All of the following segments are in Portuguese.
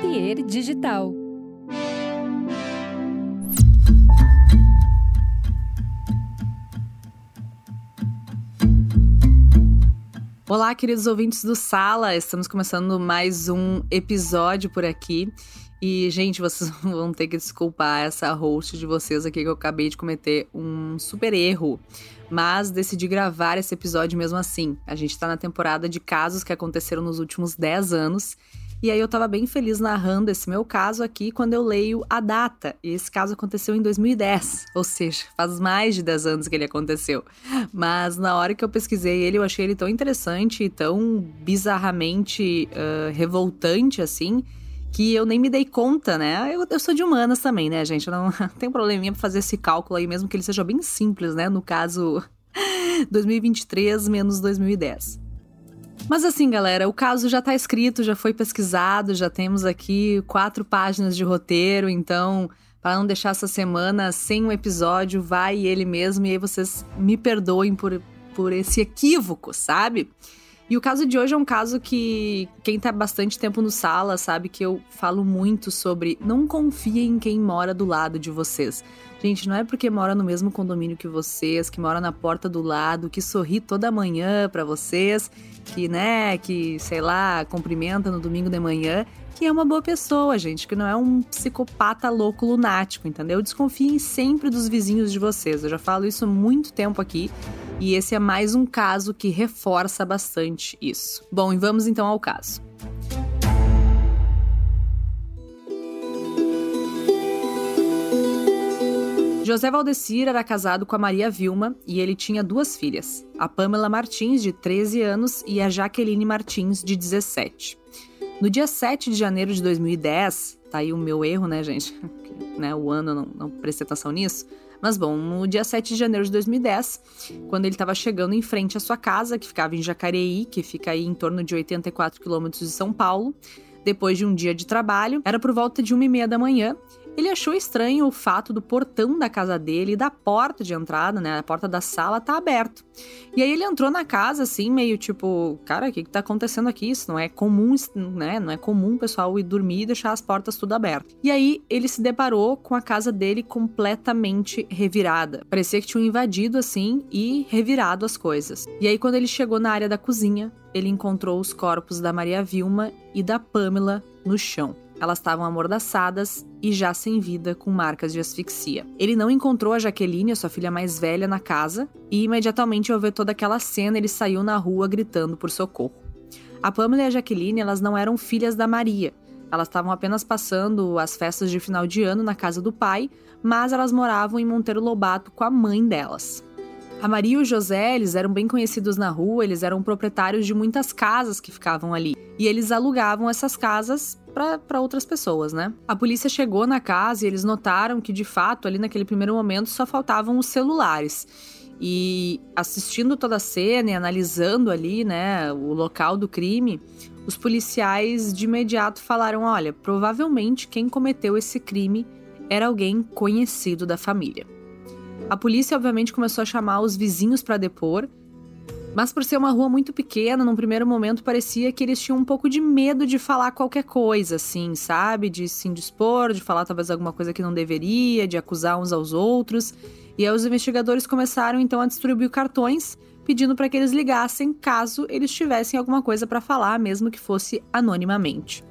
Pier Digital. Olá, queridos ouvintes do Sala. Estamos começando mais um episódio por aqui. E, gente, vocês vão ter que desculpar essa host de vocês aqui que eu acabei de cometer um super erro. Mas decidi gravar esse episódio mesmo assim. A gente tá na temporada de casos que aconteceram nos últimos 10 anos. E aí eu tava bem feliz narrando esse meu caso aqui quando eu leio a data. E esse caso aconteceu em 2010, ou seja, faz mais de 10 anos que ele aconteceu. Mas na hora que eu pesquisei ele, eu achei ele tão interessante e tão bizarramente uh, revoltante assim que eu nem me dei conta, né? Eu, eu sou de humanas também, né, gente? Eu não tem probleminha pra fazer esse cálculo aí, mesmo que ele seja bem simples, né? No caso, 2023 menos 2010. Mas assim, galera, o caso já tá escrito, já foi pesquisado, já temos aqui quatro páginas de roteiro, então, para não deixar essa semana sem um episódio, vai ele mesmo, e aí vocês me perdoem por, por esse equívoco, sabe? E o caso de hoje é um caso que quem tá bastante tempo no sala sabe que eu falo muito sobre não confiem em quem mora do lado de vocês. Gente, não é porque mora no mesmo condomínio que vocês, que mora na porta do lado, que sorri toda manhã para vocês, que, né, que, sei lá, cumprimenta no domingo de manhã, que é uma boa pessoa, gente, que não é um psicopata louco lunático, entendeu? Desconfiem sempre dos vizinhos de vocês. Eu já falo isso há muito tempo aqui e esse é mais um caso que reforça bastante isso. Bom, e vamos então ao caso. José Valdecir era casado com a Maria Vilma e ele tinha duas filhas, a Pamela Martins, de 13 anos, e a Jaqueline Martins, de 17. No dia 7 de janeiro de 2010, tá aí o meu erro, né, gente? né, o ano, não, não prestei atenção nisso. Mas bom, no dia 7 de janeiro de 2010, quando ele estava chegando em frente à sua casa, que ficava em Jacareí, que fica aí em torno de 84 quilômetros de São Paulo, depois de um dia de trabalho, era por volta de uma e meia da manhã, ele achou estranho o fato do portão da casa dele e da porta de entrada, né, a porta da sala, tá aberto. E aí ele entrou na casa assim, meio tipo, cara, o que que tá acontecendo aqui? Isso não é comum, né? Não é comum o pessoal ir dormir e deixar as portas tudo abertas. E aí ele se deparou com a casa dele completamente revirada. Parecia que tinham invadido assim e revirado as coisas. E aí quando ele chegou na área da cozinha, ele encontrou os corpos da Maria Vilma e da Pamela no chão. Elas estavam amordaçadas e já sem vida, com marcas de asfixia. Ele não encontrou a Jaqueline, a sua filha mais velha, na casa, e imediatamente ao ver toda aquela cena, ele saiu na rua gritando por socorro. A Pamela e a Jaqueline, elas não eram filhas da Maria. Elas estavam apenas passando as festas de final de ano na casa do pai, mas elas moravam em Monteiro Lobato com a mãe delas. A Maria e o José, eles eram bem conhecidos na rua, eles eram proprietários de muitas casas que ficavam ali. E eles alugavam essas casas para outras pessoas, né? A polícia chegou na casa e eles notaram que, de fato, ali naquele primeiro momento só faltavam os celulares. E assistindo toda a cena e analisando ali, né, o local do crime, os policiais de imediato falaram: olha, provavelmente quem cometeu esse crime era alguém conhecido da família. A polícia, obviamente, começou a chamar os vizinhos para depor, mas por ser uma rua muito pequena, num primeiro momento parecia que eles tinham um pouco de medo de falar qualquer coisa, assim, sabe? De se indispor, de falar talvez alguma coisa que não deveria, de acusar uns aos outros. E aí os investigadores começaram então a distribuir cartões pedindo para que eles ligassem caso eles tivessem alguma coisa para falar, mesmo que fosse anonimamente.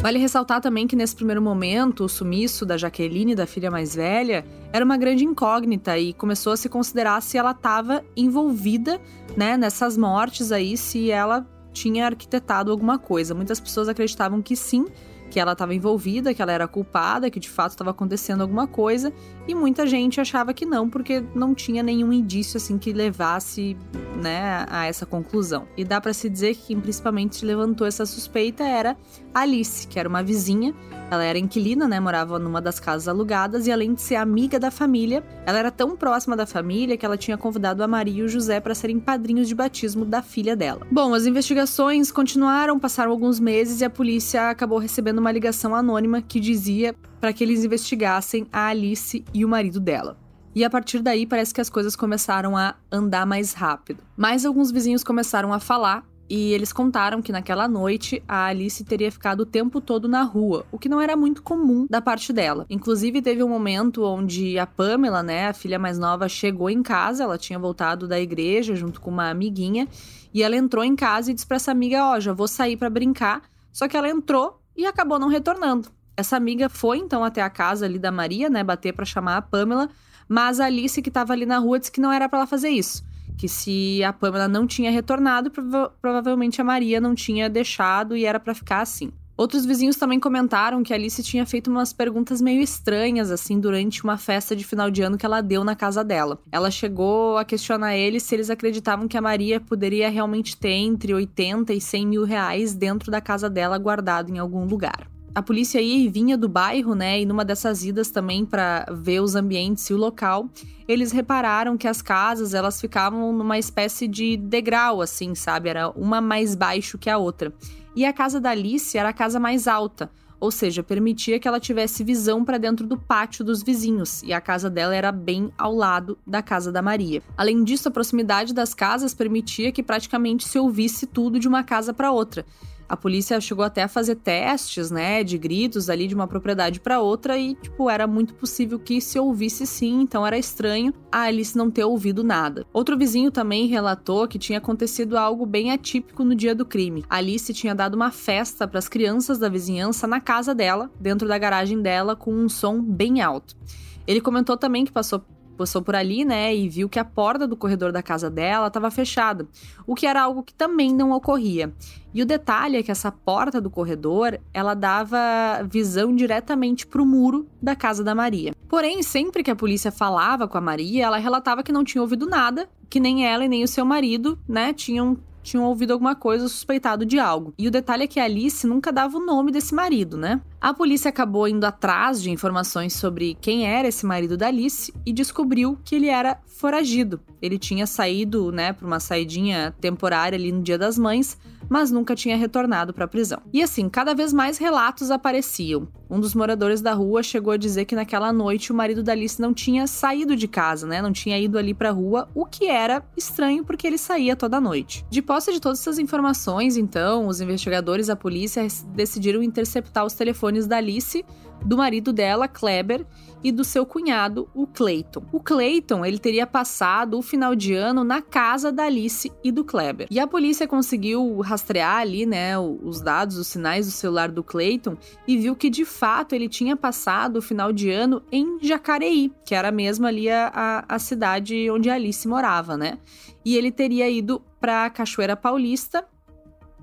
Vale ressaltar também que nesse primeiro momento, o sumiço da Jaqueline, da filha mais velha, era uma grande incógnita e começou a se considerar se ela estava envolvida, né, nessas mortes aí, se ela tinha arquitetado alguma coisa. Muitas pessoas acreditavam que sim, que ela estava envolvida, que ela era culpada, que de fato estava acontecendo alguma coisa, e muita gente achava que não, porque não tinha nenhum indício assim que levasse, né, a essa conclusão. E dá para se dizer que quem principalmente levantou essa suspeita era Alice, que era uma vizinha ela era inquilina, né? Morava numa das casas alugadas e além de ser amiga da família, ela era tão próxima da família que ela tinha convidado a Maria e o José para serem padrinhos de batismo da filha dela. Bom, as investigações continuaram, passaram alguns meses e a polícia acabou recebendo uma ligação anônima que dizia para que eles investigassem a Alice e o marido dela. E a partir daí parece que as coisas começaram a andar mais rápido. Mais alguns vizinhos começaram a falar e eles contaram que naquela noite a Alice teria ficado o tempo todo na rua, o que não era muito comum da parte dela. Inclusive, teve um momento onde a Pamela, né, a filha mais nova, chegou em casa, ela tinha voltado da igreja junto com uma amiguinha, e ela entrou em casa e disse para essa amiga: Ó, oh, já vou sair para brincar. Só que ela entrou e acabou não retornando. Essa amiga foi então até a casa ali da Maria, né, bater para chamar a Pamela, mas a Alice que estava ali na rua disse que não era para ela fazer isso que se a Pamela não tinha retornado, prova provavelmente a Maria não tinha deixado e era para ficar assim. Outros vizinhos também comentaram que a Alice tinha feito umas perguntas meio estranhas, assim, durante uma festa de final de ano que ela deu na casa dela. Ela chegou a questionar eles se eles acreditavam que a Maria poderia realmente ter entre 80 e 100 mil reais dentro da casa dela guardado em algum lugar a polícia ia e vinha do bairro, né? E numa dessas idas também para ver os ambientes e o local, eles repararam que as casas elas ficavam numa espécie de degrau, assim, sabe? Era uma mais baixo que a outra. E a casa da Alice era a casa mais alta, ou seja, permitia que ela tivesse visão para dentro do pátio dos vizinhos, e a casa dela era bem ao lado da casa da Maria. Além disso, a proximidade das casas permitia que praticamente se ouvisse tudo de uma casa para outra. A polícia chegou até a fazer testes, né, de gritos ali de uma propriedade para outra e, tipo, era muito possível que se ouvisse sim, então era estranho a Alice não ter ouvido nada. Outro vizinho também relatou que tinha acontecido algo bem atípico no dia do crime. A Alice tinha dado uma festa para as crianças da vizinhança na casa dela, dentro da garagem dela, com um som bem alto. Ele comentou também que passou passou por ali, né, e viu que a porta do corredor da casa dela estava fechada, o que era algo que também não ocorria. E o detalhe é que essa porta do corredor, ela dava visão diretamente para o muro da casa da Maria. Porém, sempre que a polícia falava com a Maria, ela relatava que não tinha ouvido nada, que nem ela e nem o seu marido, né, tinham tinham ouvido alguma coisa suspeitado de algo. E o detalhe é que a Alice nunca dava o nome desse marido, né? A polícia acabou indo atrás de informações sobre quem era esse marido da Alice e descobriu que ele era foragido. Ele tinha saído, né, para uma saidinha temporária ali no Dia das Mães, mas nunca tinha retornado para a prisão. E assim, cada vez mais relatos apareciam. Um dos moradores da rua chegou a dizer que naquela noite o marido da Alice não tinha saído de casa, né? Não tinha ido ali para a rua, o que era estranho porque ele saía toda noite. De posse de todas essas informações, então, os investigadores, a polícia decidiram interceptar os telefones da Alice, do marido dela, Kleber, e do seu cunhado, o Clayton. O Clayton, ele teria passado o final de ano na casa da Alice e do Kleber. E a polícia conseguiu rastrear ali, né, os dados, os sinais do celular do Clayton e viu que de fato ele tinha passado o final de ano em Jacareí, que era mesmo ali a, a cidade onde a Alice morava, né? E ele teria ido para Cachoeira Paulista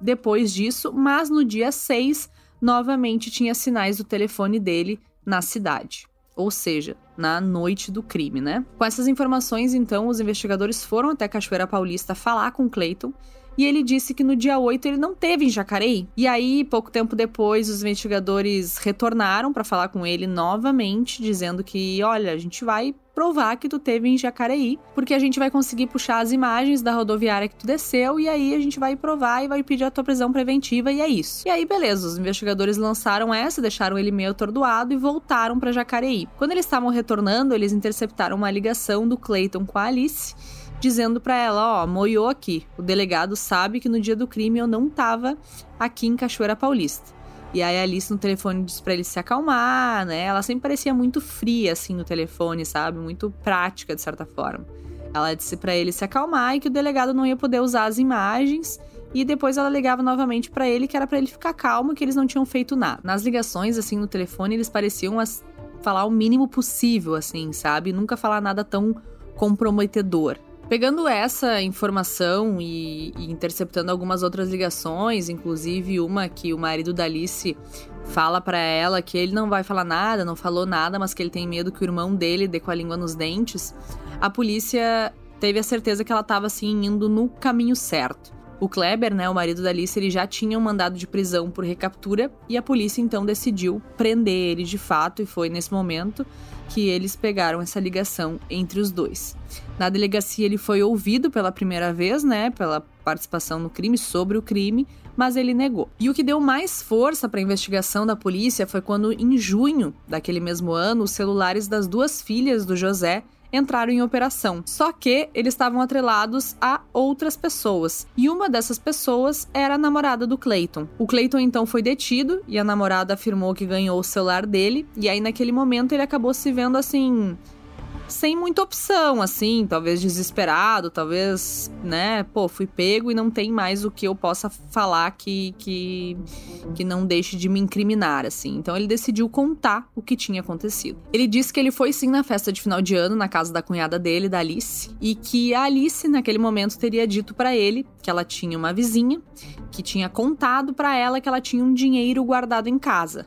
depois disso, mas no dia 6 novamente tinha sinais do telefone dele na cidade ou seja, na noite do crime, né? Com essas informações, então, os investigadores foram até Cachoeira Paulista falar com Clayton e ele disse que no dia 8 ele não teve em Jacareí. E aí, pouco tempo depois, os investigadores retornaram para falar com ele novamente, dizendo que, olha, a gente vai provar que tu teve em Jacareí, porque a gente vai conseguir puxar as imagens da rodoviária que tu desceu e aí a gente vai provar e vai pedir a tua prisão preventiva e é isso. E aí, beleza, os investigadores lançaram essa, deixaram ele meio atordoado e voltaram para Jacareí. Quando eles estavam retornando, eles interceptaram uma ligação do Clayton com a Alice dizendo para ela, ó, moiou aqui. O delegado sabe que no dia do crime eu não tava aqui em Cachoeira Paulista. E aí a Alice no telefone disse pra ele se acalmar, né? Ela sempre parecia muito fria, assim, no telefone, sabe? Muito prática, de certa forma. Ela disse para ele se acalmar e que o delegado não ia poder usar as imagens. E depois ela ligava novamente para ele que era para ele ficar calmo, que eles não tinham feito nada. Nas ligações, assim, no telefone, eles pareciam as... falar o mínimo possível, assim, sabe? Nunca falar nada tão comprometedor. Pegando essa informação e, e, interceptando algumas outras ligações, inclusive uma que o marido da Alice fala para ela que ele não vai falar nada, não falou nada, mas que ele tem medo que o irmão dele dê com a língua nos dentes, a polícia teve a certeza que ela estava assim indo no caminho certo. O Kleber, né, o marido da Alice, ele já tinha um mandado de prisão por recaptura e a polícia então decidiu prender ele de fato e foi nesse momento que eles pegaram essa ligação entre os dois. Na delegacia ele foi ouvido pela primeira vez, né, pela participação no crime, sobre o crime, mas ele negou. E o que deu mais força para a investigação da polícia foi quando, em junho daquele mesmo ano, os celulares das duas filhas do José entraram em operação. Só que eles estavam atrelados a outras pessoas. E uma dessas pessoas era a namorada do Clayton. O Clayton então foi detido e a namorada afirmou que ganhou o celular dele. E aí, naquele momento, ele acabou se vendo assim sem muita opção, assim, talvez desesperado, talvez, né, pô, fui pego e não tem mais o que eu possa falar que, que, que não deixe de me incriminar, assim. Então ele decidiu contar o que tinha acontecido. Ele disse que ele foi sim na festa de final de ano, na casa da cunhada dele, da Alice, e que a Alice, naquele momento, teria dito para ele que ela tinha uma vizinha que tinha contado para ela que ela tinha um dinheiro guardado em casa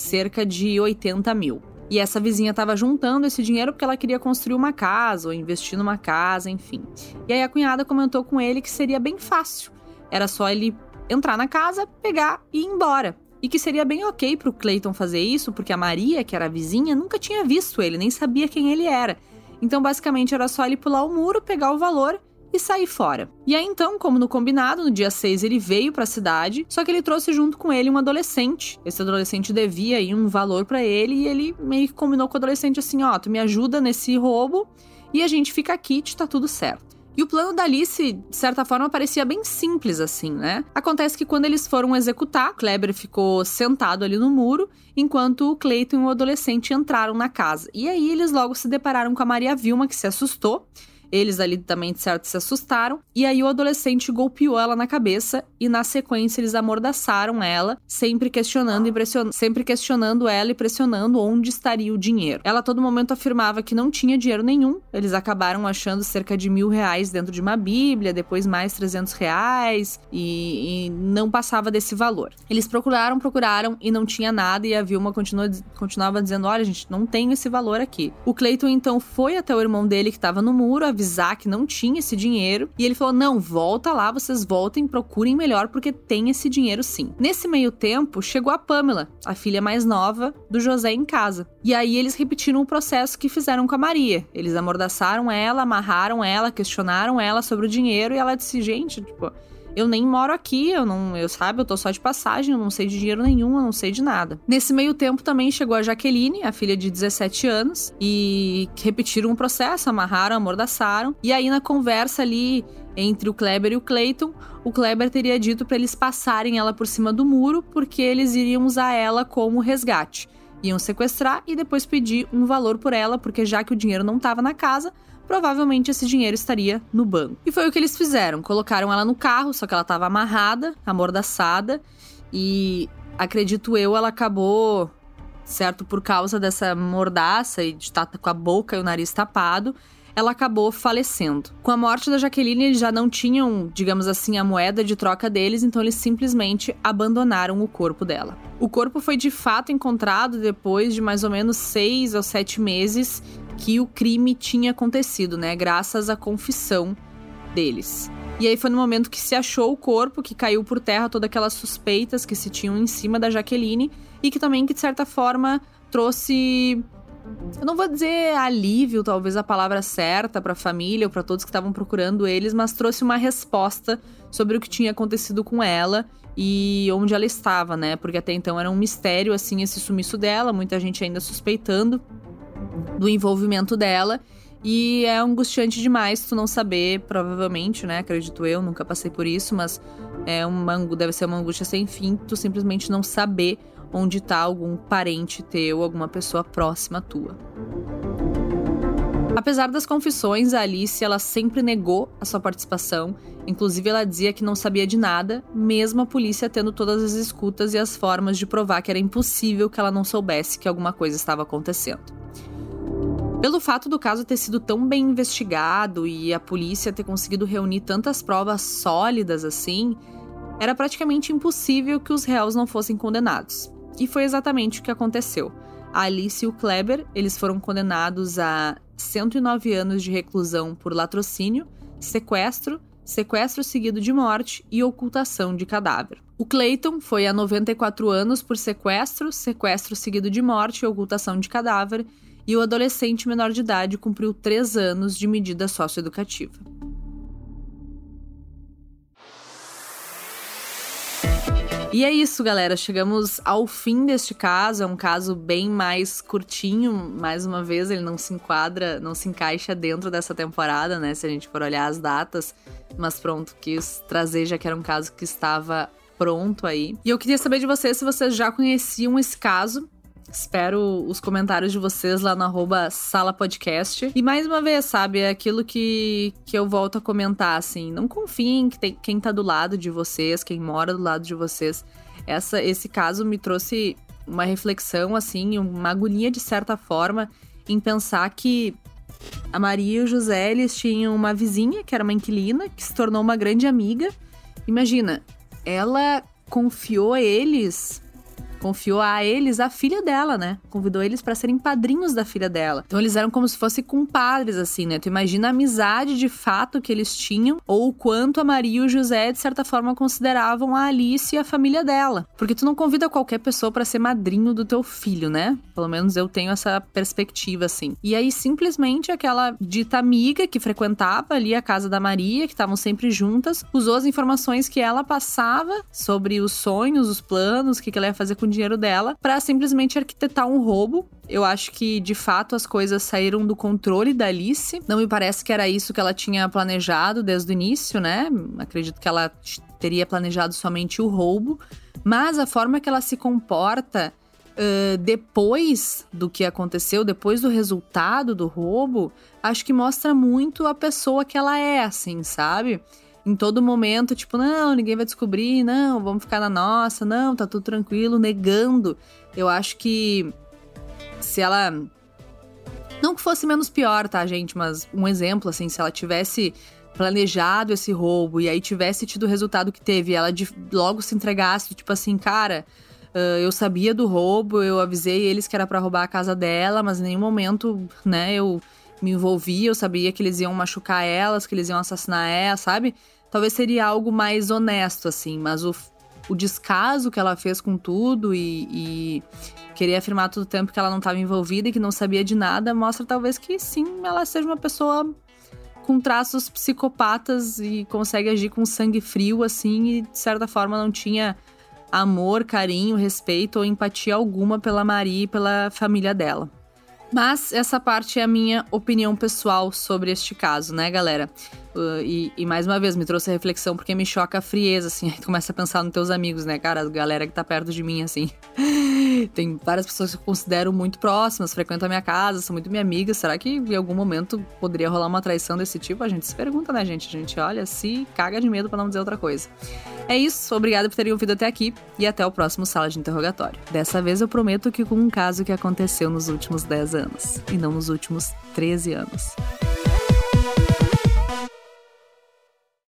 cerca de 80 mil. E essa vizinha estava juntando esse dinheiro porque ela queria construir uma casa ou investir numa casa, enfim. E aí a cunhada comentou com ele que seria bem fácil. Era só ele entrar na casa, pegar e ir embora. E que seria bem ok pro Clayton fazer isso, porque a Maria, que era a vizinha, nunca tinha visto ele, nem sabia quem ele era. Então, basicamente, era só ele pular o muro, pegar o valor e sair fora. E aí então, como no combinado, no dia 6 ele veio para a cidade, só que ele trouxe junto com ele um adolescente. Esse adolescente devia aí um valor para ele e ele meio que combinou com o adolescente assim: "Ó, oh, tu me ajuda nesse roubo e a gente fica aqui, tá tudo certo". E o plano da Alice, de certa forma, parecia bem simples assim, né? Acontece que quando eles foram executar, Kleber ficou sentado ali no muro, enquanto o Clayton e o adolescente entraram na casa. E aí eles logo se depararam com a Maria Vilma, que se assustou eles ali também, de certo, se assustaram. E aí o adolescente golpeou ela na cabeça e na sequência eles amordaçaram ela, sempre questionando e pressionando, sempre questionando ela e pressionando onde estaria o dinheiro. Ela a todo momento afirmava que não tinha dinheiro nenhum. Eles acabaram achando cerca de mil reais dentro de uma bíblia, depois mais 300 reais e, e não passava desse valor. Eles procuraram, procuraram e não tinha nada e a Vilma continua, continuava dizendo, olha gente, não tem esse valor aqui. O Cleiton então foi até o irmão dele que estava no muro, avisar que não tinha esse dinheiro. E ele falou: não, volta lá, vocês voltem, procurem melhor, porque tem esse dinheiro sim. Nesse meio tempo, chegou a Pamela, a filha mais nova do José em casa. E aí eles repetiram o processo que fizeram com a Maria. Eles amordaçaram ela, amarraram ela, questionaram ela sobre o dinheiro e ela disse: gente, tipo eu nem moro aqui, eu não, eu sabe, eu tô só de passagem, eu não sei de dinheiro nenhum, eu não sei de nada. Nesse meio tempo também chegou a Jaqueline, a filha de 17 anos, e repetiram o processo, amarraram, amordaçaram. E aí na conversa ali entre o Kleber e o Clayton, o Kleber teria dito para eles passarem ela por cima do muro porque eles iriam usar ela como resgate. Iam sequestrar e depois pedir um valor por ela, porque já que o dinheiro não estava na casa, provavelmente esse dinheiro estaria no banco. E foi o que eles fizeram: colocaram ela no carro, só que ela estava amarrada, amordaçada, e acredito eu, ela acabou, certo, por causa dessa mordaça e de estar com a boca e o nariz tapado. Ela acabou falecendo. Com a morte da Jaqueline, eles já não tinham, digamos assim, a moeda de troca deles, então eles simplesmente abandonaram o corpo dela. O corpo foi de fato encontrado depois de mais ou menos seis ou sete meses que o crime tinha acontecido, né? Graças à confissão deles. E aí foi no momento que se achou o corpo, que caiu por terra todas aquelas suspeitas que se tinham em cima da Jaqueline e que também, que de certa forma, trouxe. Eu não vou dizer alívio, talvez a palavra certa para a família ou para todos que estavam procurando eles, mas trouxe uma resposta sobre o que tinha acontecido com ela e onde ela estava, né? Porque até então era um mistério, assim, esse sumiço dela, muita gente ainda suspeitando do envolvimento dela. E é angustiante demais tu não saber, provavelmente, né? Acredito eu, nunca passei por isso, mas é uma, deve ser uma angústia sem fim, tu simplesmente não saber onde tá algum parente teu, alguma pessoa próxima tua. Apesar das confissões, a Alice ela sempre negou a sua participação. Inclusive, ela dizia que não sabia de nada, mesmo a polícia tendo todas as escutas e as formas de provar que era impossível que ela não soubesse que alguma coisa estava acontecendo. Pelo fato do caso ter sido tão bem investigado e a polícia ter conseguido reunir tantas provas sólidas assim, era praticamente impossível que os réus não fossem condenados. E foi exatamente o que aconteceu. A Alice e o Kleber, eles foram condenados a 109 anos de reclusão por latrocínio, sequestro, sequestro seguido de morte e ocultação de cadáver. O Clayton foi a 94 anos por sequestro, sequestro seguido de morte e ocultação de cadáver, e o adolescente menor de idade cumpriu três anos de medida socioeducativa. E é isso, galera. Chegamos ao fim deste caso. É um caso bem mais curtinho. Mais uma vez, ele não se enquadra, não se encaixa dentro dessa temporada, né? Se a gente for olhar as datas. Mas pronto, quis trazer, já que era um caso que estava pronto aí. E eu queria saber de vocês se vocês já conheciam esse caso. Espero os comentários de vocês lá no arroba Sala Podcast. E mais uma vez, sabe, é aquilo que, que eu volto a comentar, assim. Não confiem que tem, quem tá do lado de vocês, quem mora do lado de vocês. Essa, esse caso me trouxe uma reflexão, assim, uma agonia de certa forma, em pensar que a Maria e o José, eles tinham uma vizinha, que era uma inquilina, que se tornou uma grande amiga. Imagina, ela confiou a eles confiou a eles a filha dela, né? Convidou eles para serem padrinhos da filha dela. Então eles eram como se fossem compadres, assim, né? Tu imagina a amizade de fato que eles tinham, ou o quanto a Maria e o José, de certa forma, consideravam a Alice e a família dela. Porque tu não convida qualquer pessoa para ser madrinho do teu filho, né? Pelo menos eu tenho essa perspectiva, assim. E aí, simplesmente, aquela dita amiga que frequentava ali a casa da Maria, que estavam sempre juntas, usou as informações que ela passava sobre os sonhos, os planos, o que ela ia fazer com dinheiro dela para simplesmente arquitetar um roubo. Eu acho que de fato as coisas saíram do controle da Alice. Não me parece que era isso que ela tinha planejado desde o início, né? Acredito que ela teria planejado somente o roubo. Mas a forma que ela se comporta Uh, depois do que aconteceu, depois do resultado do roubo, acho que mostra muito a pessoa que ela é, assim, sabe? Em todo momento, tipo, não, ninguém vai descobrir, não, vamos ficar na nossa, não, tá tudo tranquilo, negando. Eu acho que se ela. Não que fosse menos pior, tá, gente? Mas um exemplo, assim, se ela tivesse planejado esse roubo e aí tivesse tido o resultado que teve, ela de, logo se entregasse, tipo assim, cara. Uh, eu sabia do roubo, eu avisei eles que era para roubar a casa dela, mas em nenhum momento, né, eu me envolvi, eu sabia que eles iam machucar elas, que eles iam assassinar ela, sabe? talvez seria algo mais honesto, assim, mas o, o descaso que ela fez com tudo e, e querer afirmar todo o tempo que ela não estava envolvida e que não sabia de nada, mostra talvez que sim, ela seja uma pessoa com traços psicopatas e consegue agir com sangue frio, assim, e de certa forma não tinha amor, carinho, respeito ou empatia alguma pela Maria e pela família dela. Mas essa parte é a minha opinião pessoal sobre este caso, né, galera? Uh, e, e, mais uma vez, me trouxe a reflexão porque me choca a frieza, assim. Aí tu começa a pensar nos teus amigos, né, cara? A galera que tá perto de mim, assim. Tem várias pessoas que eu considero muito próximas, frequentam a minha casa, são muito minha amiga. Será que em algum momento poderia rolar uma traição desse tipo? A gente se pergunta, né, gente? A gente olha, se caga de medo para não dizer outra coisa. É isso, obrigada por terem ouvido até aqui e até o próximo Sala de Interrogatório. Dessa vez eu prometo que com um caso que aconteceu nos últimos 10 anos e não nos últimos 13 anos.